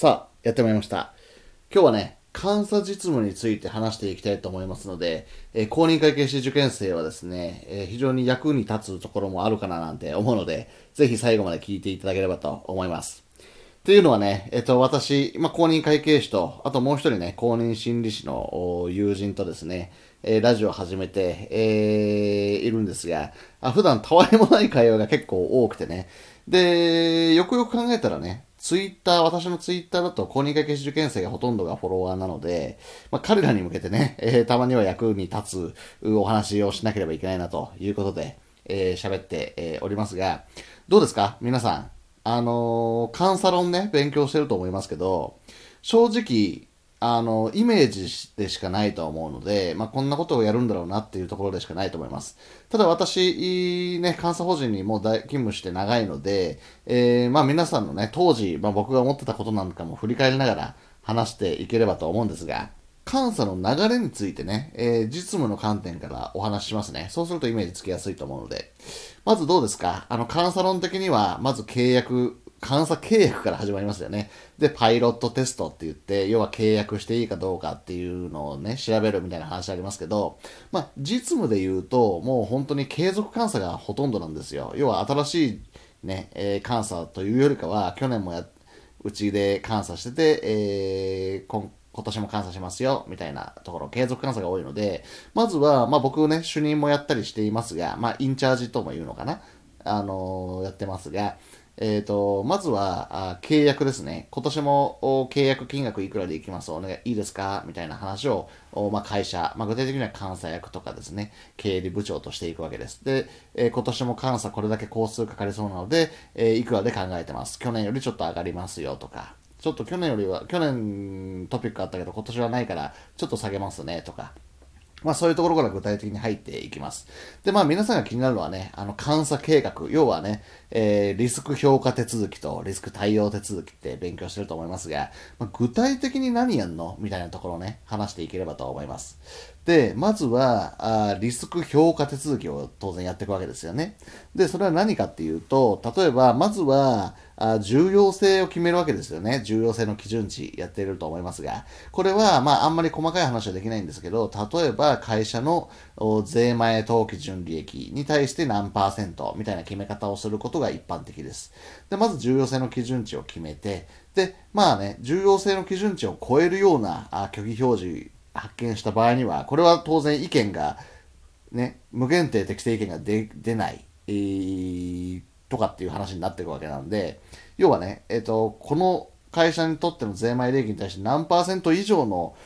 さあ、やってまいりました。今日はね、監査実務について話していきたいと思いますので、えー公認会計士受験生はですね、えー非常に役に立つところもあるかななんて思うので、ぜひ最後まで聞いていただければと思います。というのはね、えっと、私、まあ、公認会計士と、あともう一人ね、公認心理師の友人とですね、えーラジオを始めて、えーいるんですが、あ普段たわいもない会話が結構多くてね、で、よくよく考えたらね、ツイッター、私のツイッターだと公認会計士受験生がほとんどがフォロワーなので、まあ、彼らに向けてね、えーたまには役に立つお話をしなければいけないなということで、えー喋って、えーおりますが、どうですか？皆さん。あのーカンサロンね、勉強してると思いますけど、正直、あの、イメージでしかないと思うので、まあ、こんなことをやるんだろうなっていうところでしかないと思います。ただ私、ね、監査法人にもう勤務して長いので、えーまあ皆さんのね、当時、まあ僕が思ってたことなんかも振り返りながら話していければと思うんですが、監査の流れについてね、えー実務の観点からお話ししますね。そうするとイメージつきやすいと思うので。まずどうですか？あの、監査論的には、まず契約、監査契約から始まりますよね。で、パイロットテストって言って、要は契約していいかどうかっていうのをね、調べるみたいな話ありますけど、まあ、実務で言うと、もう本当に継続監査がほとんどなんですよ。要は新しいね、えー監査というよりかは、去年もや、うちで監査してて、えー今今年も監査しますよ、みたいなところ、継続監査が多いので、まずは、まあ僕ね、主任もやったりしていますが、まあインチャージとも言うのかな、あのーやってますが、えっ、と、まずはあ契約ですね。今年も契約金額いくらでいきます？お願い、いいですか？みたいな話を、まあ、会社、まあ、具体的には監査役とかですね、経理部長としていくわけです。で、えー今年も監査これだけ工数かかりそうなので、えーいくらで考えてます？去年よりちょっと上がりますよとか、ちょっと去年よりは、去年トピックあったけど今年はないからちょっと下げますねとか、まあそういうところから具体的に入っていきます。で、まあ皆さんが気になるのはね、あの監査計画、要はね、えーリスク評価手続きとリスク対応手続きって勉強してると思いますが、まあ、具体的に何やんの？みたいなところをね、話していければと思います。で、まずは、あリスク評価手続きを当然やっていくわけですよね。で、それは何かっていうと、例えば、まずは、あ重要性を決めるわけですよね。重要性の基準値やっていると思いますが、これは、まあ、あんまり細かい話はできないんですけど、例えば会社の税前当期純利益に対して何パーセントみたいな決め方をすることが一般的です。で、まず重要性の基準値を決めて、で、まあね、重要性の基準値を超えるようなあ虚偽表示発見した場合には、これは当然意見がね、無限定適正意見が出ない、えーとかっていう話になっていくわけなんで、要はね、えっ、と、この会社にとっての税前利益に対して何パーセント以上の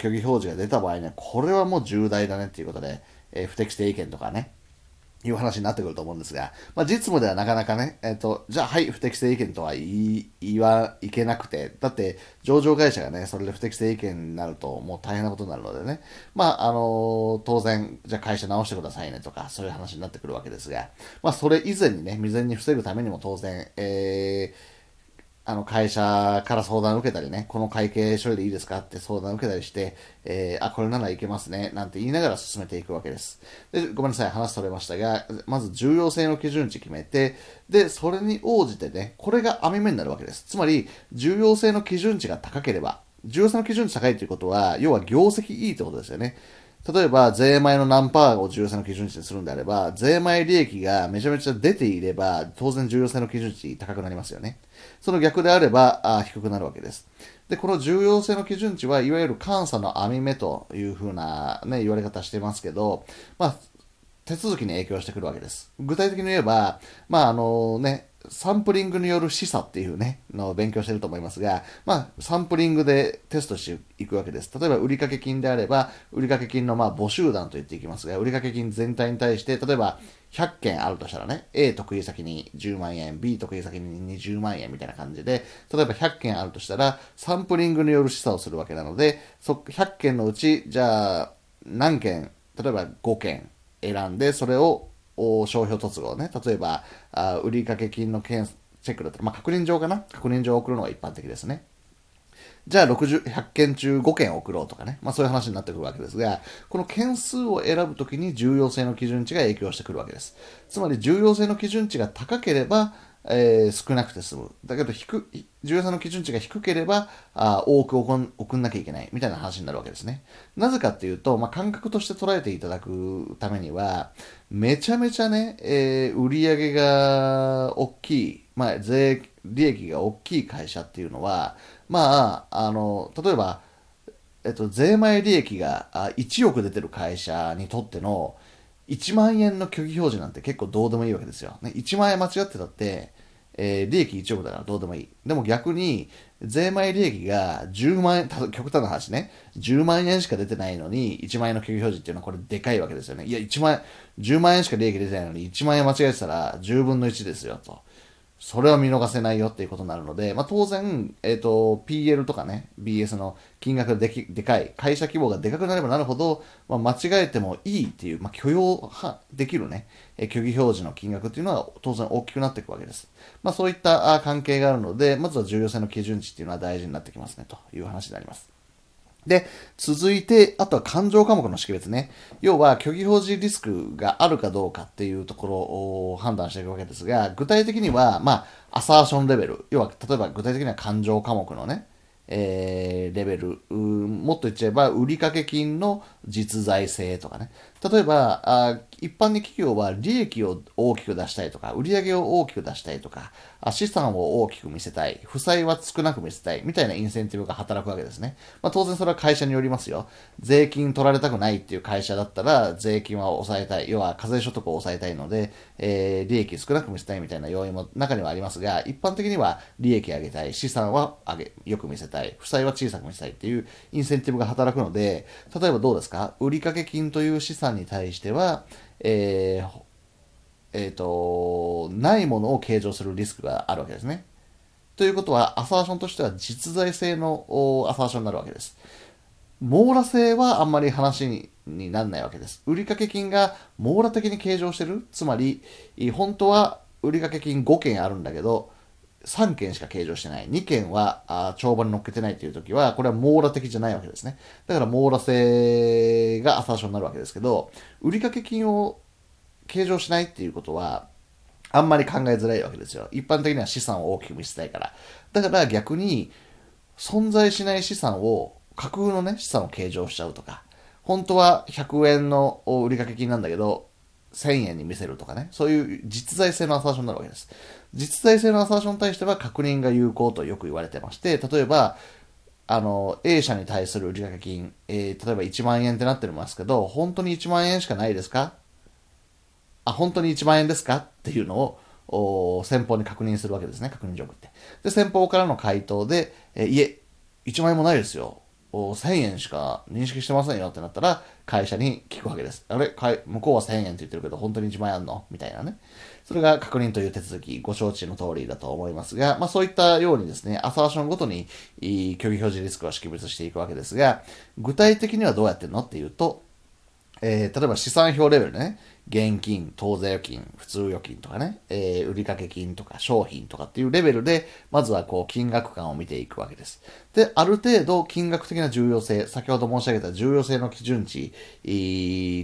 虚偽表示が出た場合には、これはもう重大だねっていうことで、えー不適正意見とかね、いう話になってくると思うんですが、まあ、実務ではなかなかね、えっ、と、じゃあ、はい、不適正意見とは言い、言わ、いけなくて、だって、上場会社がね、それで不適正意見になると、もう大変なことになるのでね、まあ、あの当然、じゃあ会社直してくださいねとか、そういう話になってくるわけですが、まあ、それ以前にね、未然に防ぐためにも当然、えー、あの会社から相談を受けたりね、この会計処理でいいですかって相談を受けたりして、えーあ、これならいけますね、なんて言いながら進めていくわけです。で、ごめんなさい、話それましたが、まず重要性の基準値決めて、で、それに応じてね、これが網目になるわけです。つまり、重要性の基準値が高ければ、重要性の基準値高いということは、要は業績いいってことですよね。例えば、税前の何パーを重要性の基準値にするんであれば、税前利益がめちゃめちゃ出ていれば、当然重要性の基準値高くなりますよね。その逆であれば、あ低くなるわけです。で、この重要性の基準値は、いわゆる監査の網目というふうな、ね、言われ方してますけど、まあ、手続きに影響してくるわけです。具体的に言えば、まああのね、サンプリングによる示唆っていうね、のを勉強してると思いますが、まあ、サンプリングでテストしていくわけです。例えば、売掛金であれば、売掛金のまあ募集団と言っていきますが、売掛金全体に対して、例えば、100件あるとしたらね、A 得意先に10万円、B 得意先に20万円みたいな感じで、例えば100件あるとしたら、サンプリングによる示唆をするわけなので、そ100件のうち、じゃあ、何件、例えば5件選んで、それを商標突合ね、例えば、あ売掛金の件チェックだったら、まあ、確認状かな？確認状を送るのが一般的ですね。じゃあ60、100件中5件送ろうとかね。まあそういう話になってくるわけですが、この件数を選ぶときに重要性の基準値が影響してくるわけです。つまり重要性の基準値が高ければ、えー、少なくて済む。だけど低、重要性の基準値が低ければ、あ多く送んなきゃいけないみたいな話になるわけですね。なぜかっていうと、まあ、感覚として捉えていただくためには、めちゃめちゃね、えー、売上が大きい、まあ、税、利益が大きい会社っていうのは、まあ、あの、例えば、えっと、税前利益が1億出てる会社にとっての1万円の虚偽表示なんて結構どうでもいいわけですよ。ね、1万円間違ってたって、えー、利益1億だからどうでもいい。でも逆に、税前利益が10万円、極端な話ね、10万円しか出てないのに、1万円の虚偽表示っていうのはこれでかいわけですよね。いや、1万円、10万円しか利益出てないのに、1万円間違えてたら10分の1ですよ、と。それは見逃せないよっていうことになるので、まあ、当然、え、ー、と、PL とかね、BS の金額ができでかい、会社規模がでかくなればなるほど、まあ、間違えてもいいっていう、まあ、許容できるね、え虚偽表示の金額っていうのは当然大きくなっていくわけです。まあ、そういった関係があるので、まずは重要性の基準値っていうのは大事になってきますね、という話になります。で、続いて、あとは感情科目の識別ね。要は、虚偽表示リスクがあるかどうかっていうところを判断していくわけですが、具体的には、まあ、アサーションレベル。要は、例えば具体的には感情科目のね、えー、レベル、もっと言っちゃえば、売掛金の実在性とかね。例えば、あ一般に企業は利益を大きく出したいとか、売上を大きく出したいとか、資産を大きく見せたい、負債は少なく見せたい、みたいなインセンティブが働くわけですね。まあ、当然それは会社によりますよ。税金取られたくないっていう会社だったら、税金は抑えたい。要は課税所得を抑えたいので、えー、利益少なく見せたいみたいな要因も中にはありますが、一般的には利益上げたい、資産は上げ、よく見せたい、負債は小さく見せたいっていうインセンティブが働くので、例えばどうですか？売掛金という資産に対しては、えー、えー、と、ないものを計上するリスクがあるわけですね。ということは、アサーションとしては実在性のアサーションになるわけです。網羅性はあんまり話ににならないわけです。売掛金が網羅的に計上してるつまり、本当は売掛金5件あるんだけど、3件しか計上してない。2件はあ帳場に乗っけてないという時は、これは網羅的じゃないわけですね。だから網羅性がアサーションになるわけですけど、売掛金を計上しないっていうことは、あんまり考えづらいわけですよ。一般的には資産を大きく見せたいから。だから逆に、存在しない資産を、架空のね、資産を計上しちゃうとか、本当は100円の売掛金なんだけど、1000円に見せるとかね、そういう実在性のアサーションになるわけです。実在性のアサーションに対しては確認が有効とよく言われてまして、例えば、あの、A 社に対する売掛金、えー、例えば1万円ってなってますけど、本当に1万円しかないですか？あ、本当に1万円ですか？っていうのを、先方に確認するわけですね、確認状況って。で、先方からの回答で、えいえ、1万円もないですよ。1000円しか認識してませんよってなったら、会社に聞くわけです。あれ向こうは1000円って言ってるけど、本当に1万円あんの？みたいなね。それが確認という手続き、ご承知の通りだと思いますが、まあそういったようにですね、アサーションごとに、虚偽表示リスクは識別していくわけですが、具体的にはどうやってんの？っていうと、えー、例えば資産表レベルね、現金、当座預金、普通預金とかね、えー、売掛金とか商品とかっていうレベルで、まずはこう金額感を見ていくわけです。で、ある程度金額的な重要性、先ほど申し上げた重要性の基準値、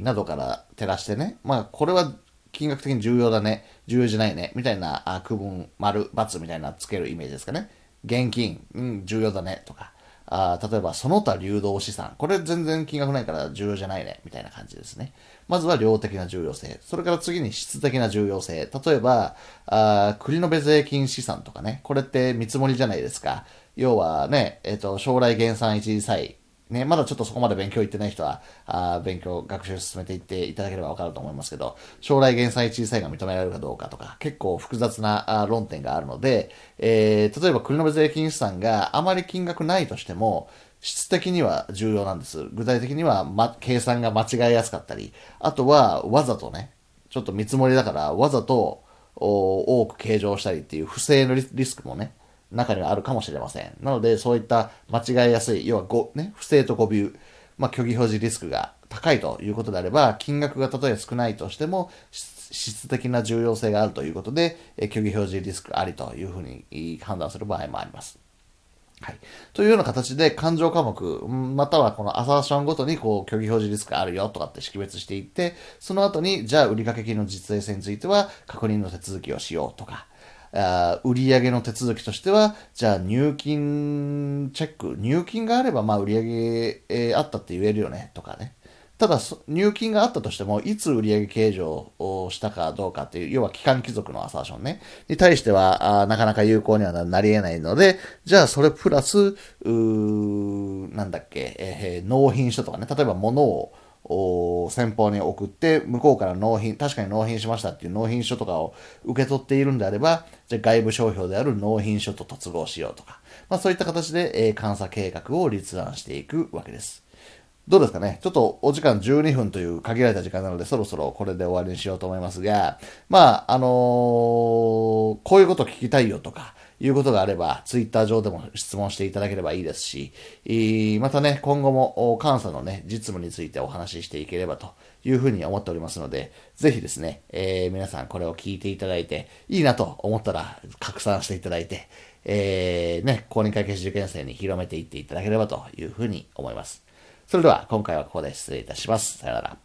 などから照らしてね、まあこれは金額的に重要だね、重要じゃないね、みたいな区分、丸、×みたいなつけるイメージですかね。現金、うん、重要だね、とか。あ例えば、その他流動資産。これ全然金額ないから重要じゃないね。みたいな感じですね。まずは量的な重要性。それから次に質的な重要性。例えば、あ国の別税金資産とかね。これって見積もりじゃないですか。要はね、えっ、ー、と、将来減産一時債ね、まだちょっとそこまで勉強行ってない人は、あ勉強、学習進めていっていただければわかると思いますけど、将来減災小さいが認められるかどうかとか、結構複雑なあ論点があるので、えー、例えば国の税金資産があまり金額ないとしても、質的には重要なんです。具体的には、ま、計算が間違いやすかったり、あとはわざとね、ちょっと見積もりだからわざと多く計上したりっていう不正のリスクもね、中にはあるかもしれません。なので、そういった間違いやすい、要はご、ね、不正と誤謬、まあ、虚偽表示リスクが高いということであれば、金額がたとえ少ないとしても、質的な重要性があるということで、え虚偽表示リスクありというふうに判断する場合もあります。はい。というような形で、勘定科目、またはこのアサーションごとに、こう、虚偽表示リスクあるよとかって識別していって、その後に、じゃあ、売掛金の実在性については、確認の手続きをしようとか、あ売上の手続きとしては、じゃあ入金チェック、入金があればまあ売上、え、あったって言えるよねとかね。ただ、入金があったとしても、いつ売上計上をしたかどうかっていう、要は期間貴族のアサーションね、に対しては、あなかなか有効にはなり得ないので、じゃあそれプラス、うなんだっけ、えー、納品書とかね、例えば物を、先方に送って、向こうから納品、確かに納品しましたっていう納品書とかを受け取っているんであれば、じゃ外部商標である納品書と突合しようとか、まあそういった形で、えー、監査計画を立案していくわけです。どうですかね？ちょっとお時間12分という限られた時間なので、そろそろこれで終わりにしようと思いますが、まあ、あのー、こういうこと聞きたいよとか、いうことがあれば、ツイッター上でも質問していただければいいですし、またね、今後も監査のね、実務についてお話ししていければというふうに思っておりますので、ぜひですね、えー、皆さんこれを聞いていただいて、いいなと思ったら拡散していただいて、えー、ね、公認会計士受験生に広めていっていただければというふうに思います。それでは今回はここで失礼いたします。さよなら。